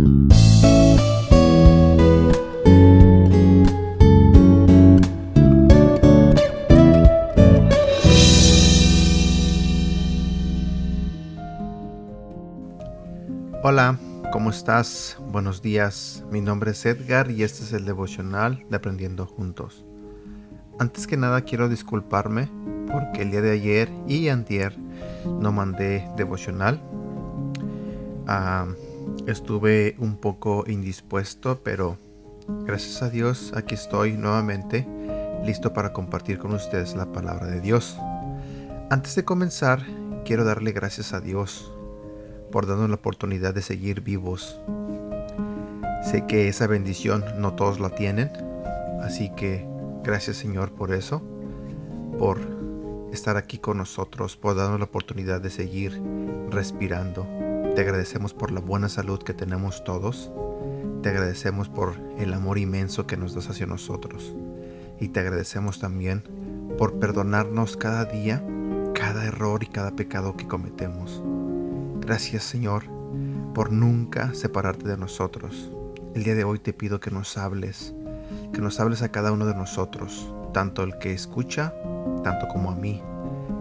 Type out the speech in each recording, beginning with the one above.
Hola, ¿cómo estás? Buenos días, mi nombre es Edgar y este es el devocional de Aprendiendo Juntos. Antes que nada quiero disculparme porque el día de ayer y antier no mandé devocional. Ah, estuve un poco indispuesto, pero gracias a Dios aquí estoy nuevamente listo para compartir con ustedes la palabra de Dios. Antes de comenzar, quiero darle gracias a Dios por darnos la oportunidad de seguir vivos. Sé que esa bendición no todos la tienen, así que gracias Señor por eso, por estar aquí con nosotros, por darnos la oportunidad de seguir respirando. Te agradecemos por la buena salud que tenemos todos. Te agradecemos por el amor inmenso que nos das hacia nosotros. Y te agradecemos también por perdonarnos cada día, cada error y cada pecado que cometemos. Gracias Señor por nunca separarte de nosotros. El día de hoy te pido que nos hables, que nos hables a cada uno de nosotros, tanto el que escucha, tanto como a mí,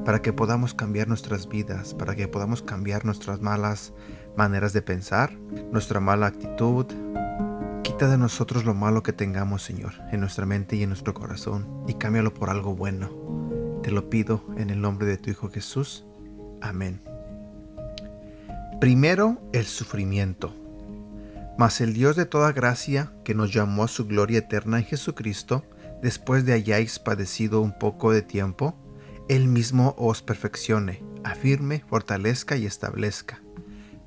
para que podamos cambiar nuestras vidas, para que podamos cambiar nuestras malas maneras de pensar, nuestra mala actitud. Quita de nosotros lo malo que tengamos, Señor, en nuestra mente y en nuestro corazón, y cámbialo por algo bueno. Te lo pido en el nombre de tu Hijo Jesús. Amén. Primero el sufrimiento. Mas el Dios de toda gracia, que nos llamó a su gloria eterna en Jesucristo, después de hayáis padecido un poco de tiempo, Él mismo os perfeccione, afirme, fortalezca y establezca.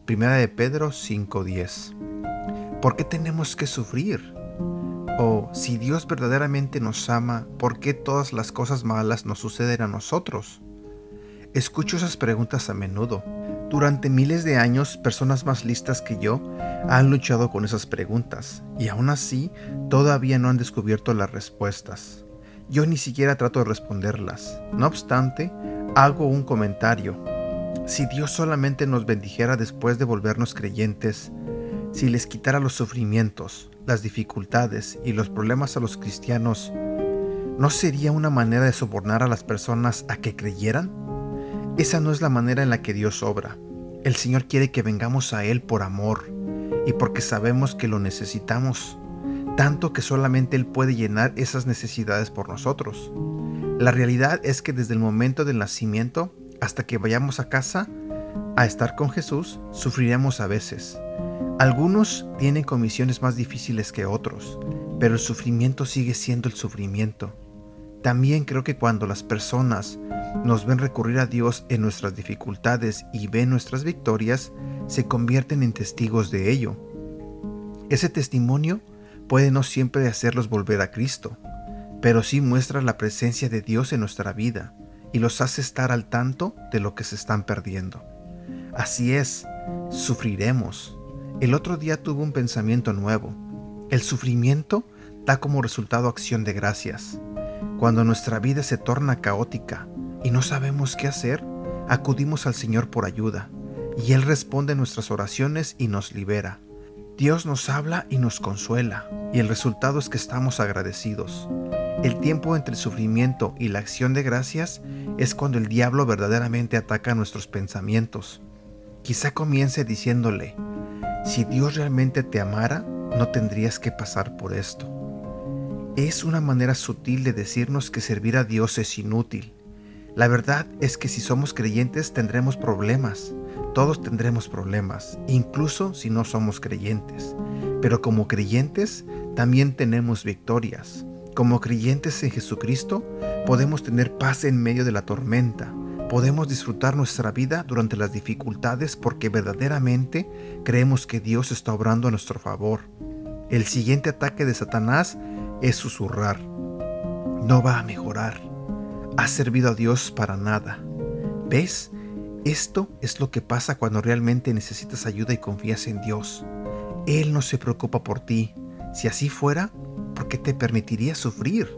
Primera de Pedro 5:10. ¿Por qué tenemos que sufrir? O si Dios verdaderamente nos ama, ¿por qué todas las cosas malas nos suceden a nosotros? Escucho esas preguntas a menudo durante miles de años, personas más listas que yo han luchado con esas preguntas y aún así todavía no han descubierto las respuestas. Yo ni siquiera trato de responderlas. No obstante, hago un comentario. Si Dios solamente nos bendijera después de volvernos creyentes, si les quitara los sufrimientos, las dificultades y los problemas a los cristianos, ¿no sería una manera de sobornar a las personas a que creyeran? Esa no es la manera en la que Dios obra. El Señor quiere que vengamos a Él por amor y porque sabemos que lo necesitamos, tanto que solamente Él puede llenar esas necesidades por nosotros. La realidad es que desde el momento del nacimiento hasta que vayamos a casa a estar con Jesús, sufriremos a veces. Algunos tienen comisiones más difíciles que otros, pero el sufrimiento sigue siendo el sufrimiento. También creo que cuando las personas nos ven recurrir a Dios en nuestras dificultades y ven nuestras victorias, se convierten en testigos de ello. Ese testimonio puede no siempre hacerlos volver a Cristo, pero sí muestra la presencia de Dios en nuestra vida y los hace estar al tanto de lo que se están perdiendo. Así es, sufriremos. El otro día tuve un pensamiento nuevo. El sufrimiento da como resultado acción de gracias. Cuando nuestra vida se torna caótica, y no sabemos qué hacer, acudimos al Señor por ayuda, y Él responde nuestras oraciones y nos libera. Dios nos habla y nos consuela, y el resultado es que estamos agradecidos. El tiempo entre el sufrimiento y la acción de gracias es cuando el diablo verdaderamente ataca nuestros pensamientos. Quizá comience diciéndole, si Dios realmente te amara, no tendrías que pasar por esto. Es una manera sutil de decirnos que servir a Dios es inútil, la verdad es que si somos creyentes tendremos problemas. Todos tendremos problemas, incluso si no somos creyentes. Pero como creyentes también tenemos victorias. Como creyentes en Jesucristo podemos tener paz en medio de la tormenta. Podemos disfrutar nuestra vida durante las dificultades porque verdaderamente creemos que Dios está obrando a nuestro favor. El siguiente ataque de Satanás es susurrar. No va a mejorar has servido a Dios para nada. ¿Ves? Esto es lo que pasa cuando realmente necesitas ayuda y confías en Dios. Él no se preocupa por ti. Si así fuera, ¿por qué te permitiría sufrir?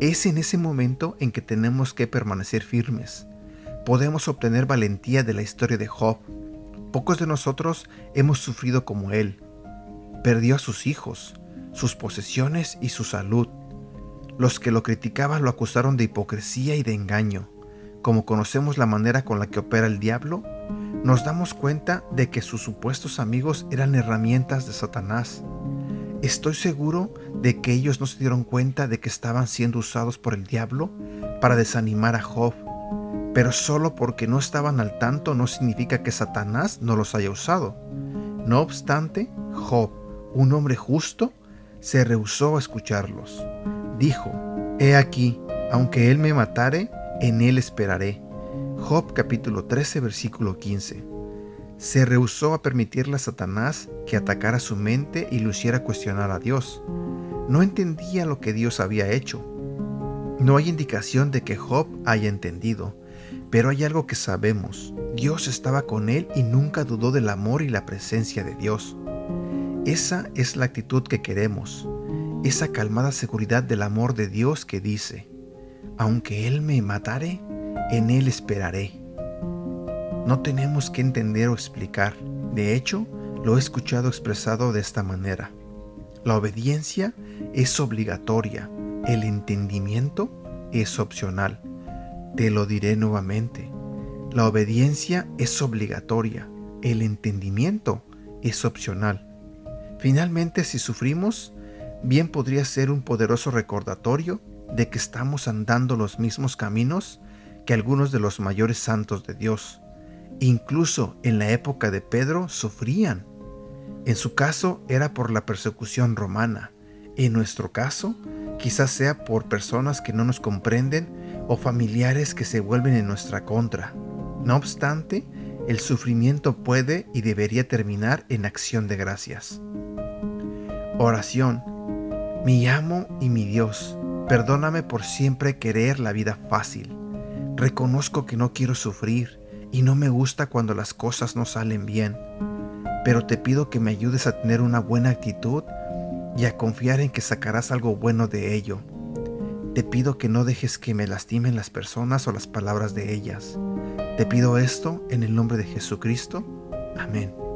Es en ese momento en que tenemos que permanecer firmes. Podemos obtener valentía de la historia de Job. Pocos de nosotros hemos sufrido como Él. Perdió a sus hijos, sus posesiones y su salud. Los que lo criticaban lo acusaron de hipocresía y de engaño. Como conocemos la manera con la que opera el diablo, nos damos cuenta de que sus supuestos amigos eran herramientas de Satanás. Estoy seguro de que ellos no se dieron cuenta de que estaban siendo usados por el diablo para desanimar a Job, pero solo porque no estaban al tanto no significa que Satanás no los haya usado. No obstante, Job, un hombre justo, se rehusó a escucharlos. Dijo, He aquí, aunque él me matare, en él esperaré. Job capítulo 13 versículo 15. Se rehusó a permitirle a Satanás que atacara su mente y lo hiciera cuestionar a Dios. No entendía lo que Dios había hecho. No hay indicación de que Job haya entendido, pero hay algo que sabemos. Dios estaba con él y nunca dudó del amor y la presencia de Dios. Esa es la actitud que queremos, esa calmada seguridad del amor de Dios que dice, aunque Él me matare, en Él esperaré. No tenemos que entender o explicar, de hecho, lo he escuchado expresado de esta manera. La obediencia es obligatoria, el entendimiento es opcional. Te lo diré nuevamente. La obediencia es obligatoria, el entendimiento es opcional. Finalmente, si sufrimos, bien podría ser un poderoso recordatorio de que estamos andando los mismos caminos que algunos de los mayores santos de Dios. Incluso en la época de Pedro sufrían. En su caso era por la persecución romana. En nuestro caso, quizás sea por personas que no nos comprenden o familiares que se vuelven en nuestra contra. No obstante, el sufrimiento puede y debería terminar en acción de gracias. Oración. Mi amo y mi Dios, perdóname por siempre querer la vida fácil. Reconozco que no quiero sufrir y no me gusta cuando las cosas no salen bien, pero te pido que me ayudes a tener una buena actitud y a confiar en que sacarás algo bueno de ello. Te pido que no dejes que me lastimen las personas o las palabras de ellas. Te pido esto en el nombre de Jesucristo. Amén.